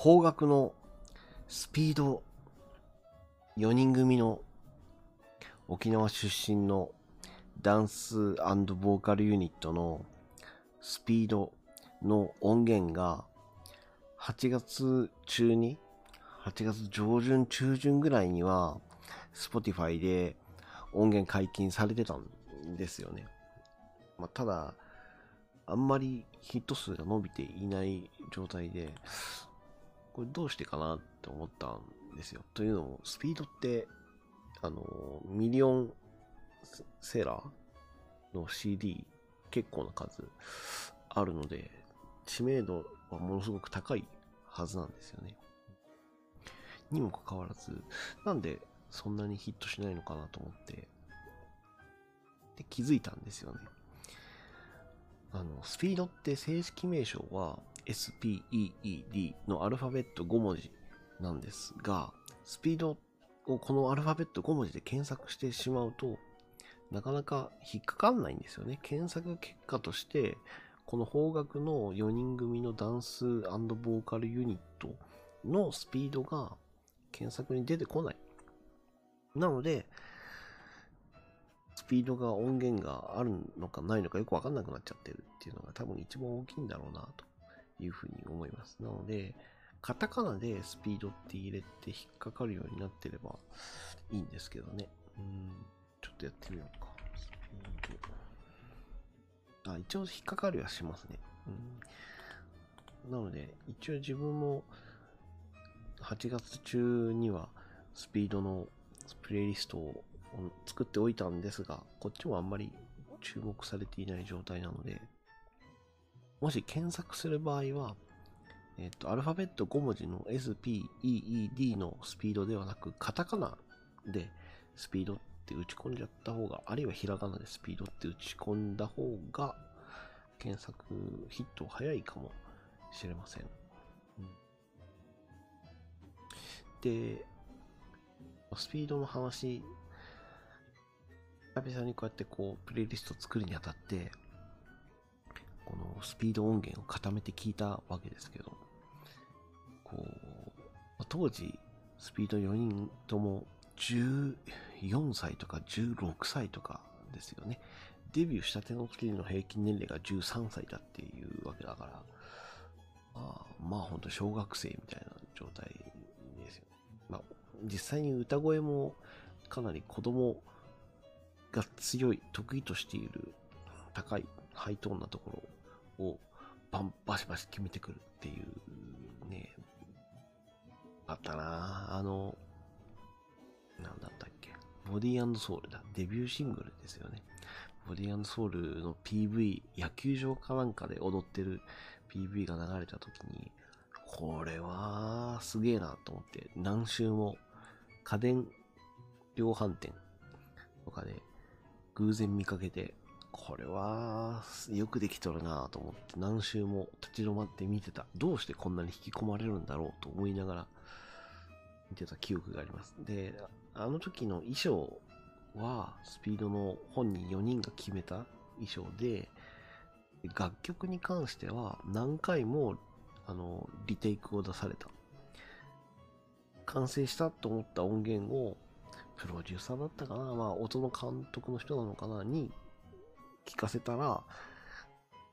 邦楽のスピード4人組の沖縄出身のダンスボーカルユニットのスピードの音源が8月中に8月上旬中旬ぐらいには Spotify で音源解禁されてたんですよね。まあ、ただ、あんまりヒット数が伸びていない状態で、これどうしてかなって思ったんですよ。というのも、スピードって、あの、ミリオンセラーの CD 結構な数あるので、知名度はものすごく高いはずなんですよね。にもかかわらず、なんでそんなにヒットしないのかなと思って、で気づいたんですよね。あの、スピードって正式名称は SPEED のアルファベット5文字なんですが、スピードをこのアルファベット5文字で検索してしまうと、なかなか引っかかんないんですよね。検索結果として、この方角の4人組のダンスボーカルユニットのスピードが検索に出てこない。なので、スピードが音源があるのかないのかよくわかんなくなっちゃってるっていうのが多分一番大きいんだろうなというふうに思います。なので、カタカナでスピードって入れて引っかかるようになってればいいんですけどね。うん、ちょっとやってみようか。スピード。あ、一応引っかかりはしますね。うん、なので、一応自分も8月中にはスピードのプレイリストを作っておいたんですが、こっちもあんまり注目されていない状態なので、もし検索する場合は、えっ、と、アルファベット5文字の SPEED のスピードではなく、カタカナでスピードって打ち込んじゃった方が、あるいはひらがなでスピードって打ち込んだ方が、検索ヒット早いかもしれません。うん、で、スピードの話久々にこうやってこう、プレイリスト作るにあたって、このスピード音源を固めて聞いたわけですけど、こう、当時、スピード4人とも14歳とか16歳とかですよね。デビューしたての時の平均年齢が13歳だっていうわけだから、まあ、まあ本当小学生みたいな状態ですよ。ねまあ、実際に歌声もかなり子供が強い、得意としている高いハイトーンなところをバンバシバシ決めてくるっていうね、あったなあの、なんだったっけ。ボディーソウルだ。デビューシングルですよね。ボディーソウルの PV、野球場かなんかで踊ってる PV が流れた時に、これはすげえなと思って、何周も家電量販店とかで偶然見かけて、これはよくできとるなと思って何周も立ち止まって見てた。どうしてこんなに引き込まれるんだろうと思いながら見てた記憶があります。で、あの時の衣装はスピードの本人4人が決めた衣装で、楽曲に関しては何回もあのリテイクを出された。完成したと思った音源をプロデューサーだったかな、まあ、音の監督の人なのかな、に聞かせたら、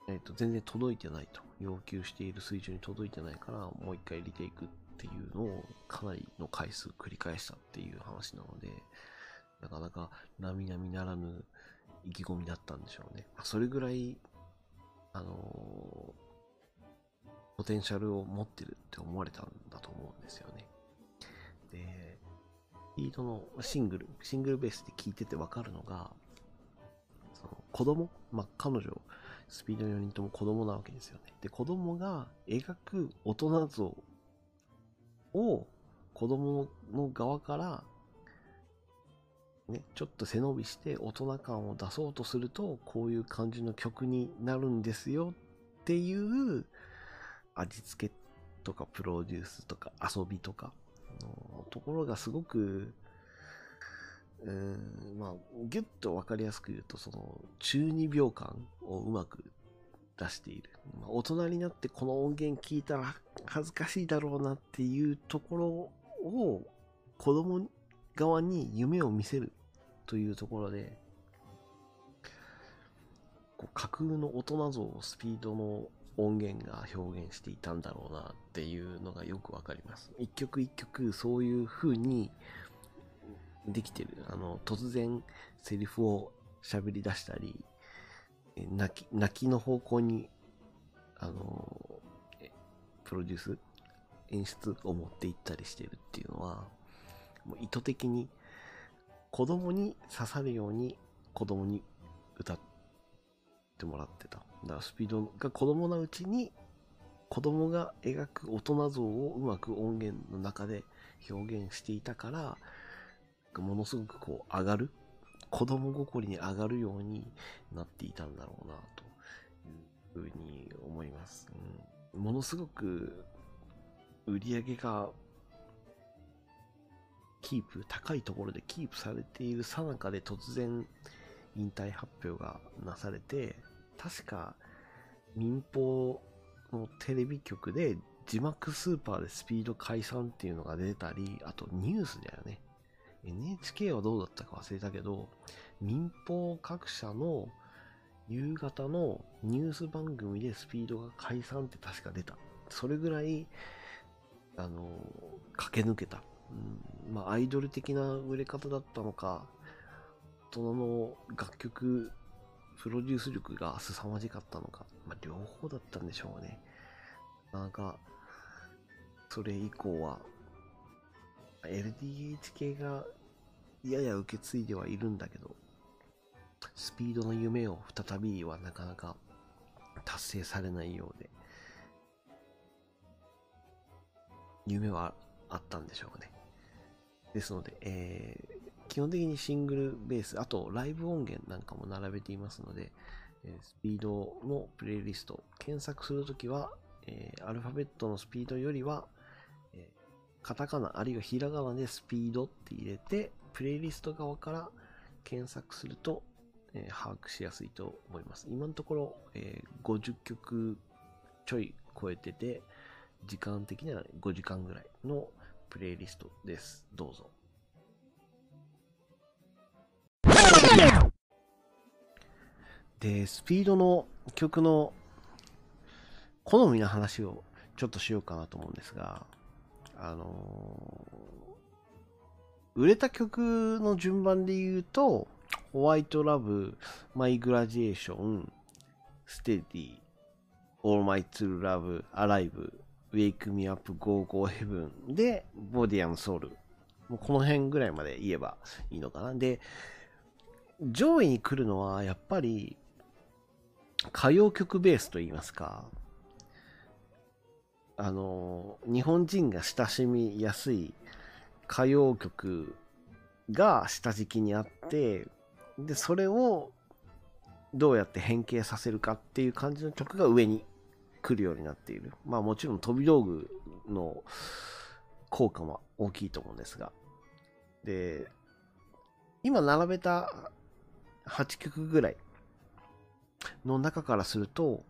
えっ、ー、と、全然届いてないと。要求している水準に届いてないから、もう一回リテイクっていうのをかなりの回数繰り返したっていう話なので、なかなか並々ならぬ意気込みだったんでしょうね。それぐらい、あのー、ポテンシャルを持ってるって思われたんだと思うんですよね。で、リードのシングル、シングルベースで聴いててわかるのが、子供、まあ、彼女、スピード4人とも子供なわけですよね。で、子供が描く大人像を子供の側から、ね、ちょっと背伸びして大人感を出そうとすると、こういう感じの曲になるんですよ。っていう味付けとかプロデュースとか遊びとかのところがすごく、うん、まあ、ぎゅっとわかりやすく言うと、その、中二病感をうまく出している。まあ、大人になってこの音源聞いたら恥ずかしいだろうなっていうところを子供側に夢を見せるというところで、こう架空の大人像をスピードの音源が表現していたんだろうなっていうのがよくわかります。一曲一曲そういう風にできてる。あの、突然セリフを喋り出したり、泣き、泣きの方向に、あの、プロデュース、演出を持っていったりしてるっていうのは、もう意図的に子供に刺さるように子供に歌ってもらってた。だからスピードが子供なうちに子供が描く大人像をうまく音源の中で表現していたから、がものすごくこう上がる子供心に上がるようになっていたんだろうなというふうに思います。うん、ものすごく売り上げがキープ、高いところでキープされているさなかで突然引退発表がなされて、確か民放のテレビ局で字幕スーパーでスピード解散っていうのが出たり、あとニュースだよね。NHK はどうだったか忘れたけど、民放各社の夕方のニュース番組でスピードが解散って確か出た。それぐらい、あの、駆け抜けた。うん、まあ、アイドル的な売れ方だったのか、大人の楽曲、プロデュース力が凄まじかったのか、まあ、両方だったんでしょうね。なんか、それ以降は、LDH 系がやや受け継いではいるんだけど、スピードの夢を再びはなかなか達成されないようで、夢はあったんでしょうね。ですので、えー、基本的にシングルベース、あとライブ音源なんかも並べていますので、えスピードのプレイリスト、検索するときは、えー、アルファベットのスピードよりは、カタカナあるいはひらがなでスピードって入れて、プレイリスト側から検索すると、えー、把握しやすいと思います。今のところ、えー、50曲ちょい超えてて、時間的には5時間ぐらいのプレイリストです。どうぞ。で、スピードの曲の好みの話をちょっとしようかなと思うんですが、あのー、売れた曲の順番で言うと、 White Love、my graduation、STEADY、ALL MY TRUE LOVE、ALIVE、Wake Me Up、Go Go Heaven で、 Body & Soul。もうこの辺ぐらいまで言えばいいのかな。で、上位に来るのは、やっぱり、歌謡曲ベースと言いますか、あの、日本人が親しみやすい歌謡曲が下敷きにあって、で、それをどうやって変形させるかっていう感じの曲が上に来るようになっている。まあもちろん飛び道具の効果も大きいと思うんですが。で、今並べた8曲ぐらいの中からすると、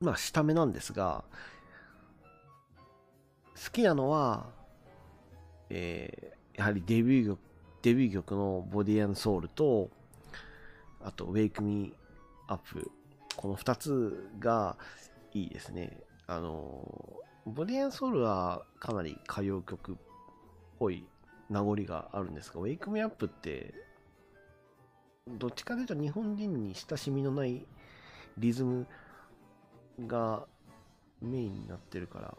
まあ下目なんですが、好きなのは、えー、やはりデビュー曲、デビュー曲のボディアンソウルと、あと、ウェイクミーアップ。この2つがいいですね。あの、ボディアンソウルはかなり歌謡曲っぽい名残があるんですが、ウェイクミーアップって、どっちかというと日本人に親しみのないリズムがメインになってるから、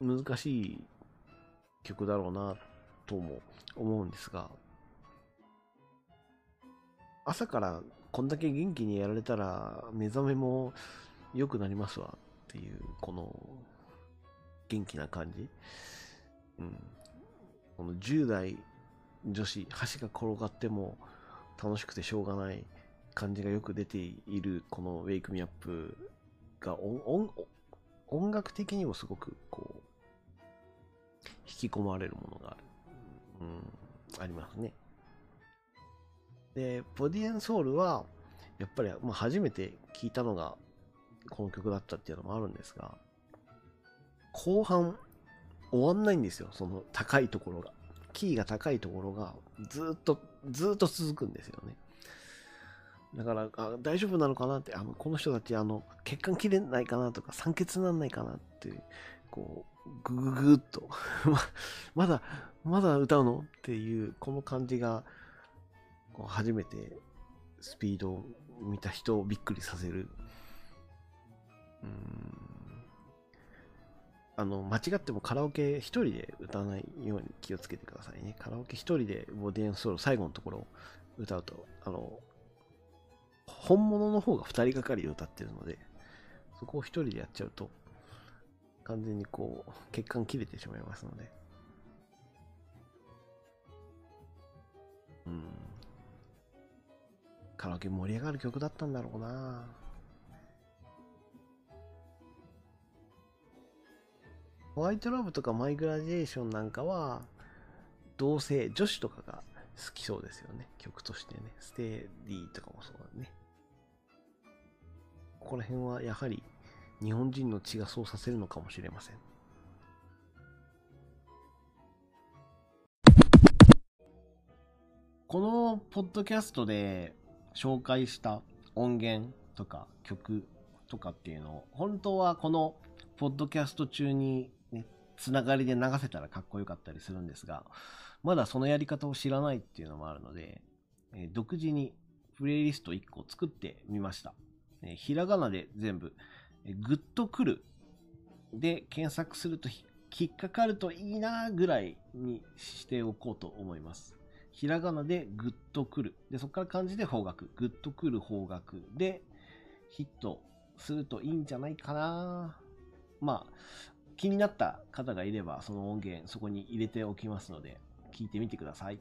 難しい曲だろうなとも思うんですが、朝からこんだけ元気にやられたら目覚めも良くなりますわっていう、この元気な感じ。うん。この10代女子、箸が転がっても楽しくてしょうがない感じがよく出ているこのウェイクミアップが音音楽的にもすごくこう引き込まれるものがある。うん、ありますね。で、ボディアンソウルは、やっぱり、まあ、初めて聴いたのがこの曲だったっていうのもあるんですが、後半終わんないんですよ、その高いところが。キーが高いところがずっと、ずっと続くんですよね。だから、大丈夫なのかなって、あのこの人たち、あの、血管切れないかなとか、酸欠なんないかなって、こう、ぐぐぐっと まだ、まだ歌うのっていう、この感じが、こう初めてスピードを見た人をびっくりさせる。うん。あの、間違ってもカラオケ一人で歌わないように気をつけてくださいね。カラオケ一人でボディエンソロ最後のところ歌うと、あの、本物の方が二人がかりで歌ってるので、そこを一人でやっちゃうと、完全にこう、血管切れてしまいますので。うん。カラオケ盛り上がる曲だったんだろうなホワイトラブとかマイグラデーションなんかは、同性、女子とかが好きそうですよね。曲としてね。ステーディーとかもそうだね。ここら辺はやはり日本人の血がそうさせるのかもしれません。このポッドキャストで紹介した音源とか曲とかっていうのを、本当はこのポッドキャスト中にね、つながりで流せたらかっこよかったりするんですが、まだそのやり方を知らないっていうのもあるので、え独自にプレイリスト1個作ってみました。えひらがなで全部、えグッとくるで検索すると引っかかるといいなぐらいにしておこうと思います。ひらがなでグッとくる。で、そこから漢字で方角。グッとくる方角でヒットするといいんじゃないかな。まあ、気になった方がいれば、その音源そこに入れておきますので、聞いてみてください。